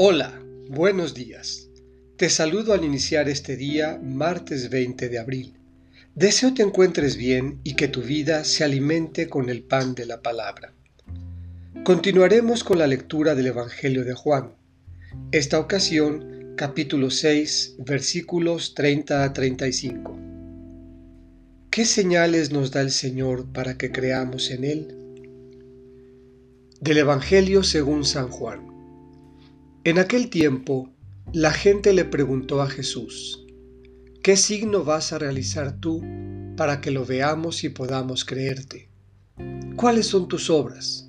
Hola, buenos días. Te saludo al iniciar este día, martes 20 de abril. Deseo te encuentres bien y que tu vida se alimente con el pan de la palabra. Continuaremos con la lectura del Evangelio de Juan. Esta ocasión, capítulo 6, versículos 30 a 35. ¿Qué señales nos da el Señor para que creamos en Él? Del Evangelio según San Juan. En aquel tiempo, la gente le preguntó a Jesús, ¿qué signo vas a realizar tú para que lo veamos y podamos creerte? ¿Cuáles son tus obras?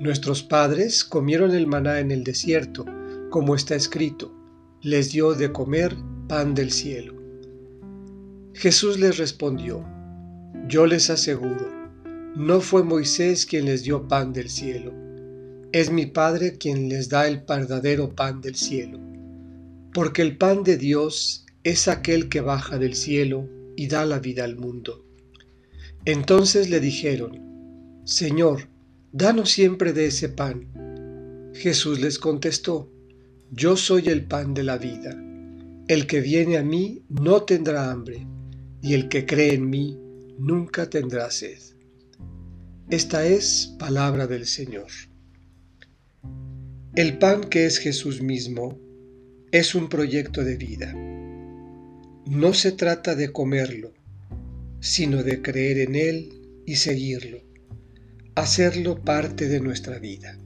Nuestros padres comieron el maná en el desierto, como está escrito, les dio de comer pan del cielo. Jesús les respondió, yo les aseguro, no fue Moisés quien les dio pan del cielo es mi Padre quien les da el verdadero pan del cielo, porque el pan de Dios es aquel que baja del cielo y da la vida al mundo. Entonces le dijeron, Señor, danos siempre de ese pan. Jesús les contestó, Yo soy el pan de la vida. El que viene a mí no tendrá hambre, y el que cree en mí nunca tendrá sed. Esta es palabra del Señor. El pan que es Jesús mismo es un proyecto de vida. No se trata de comerlo, sino de creer en Él y seguirlo, hacerlo parte de nuestra vida.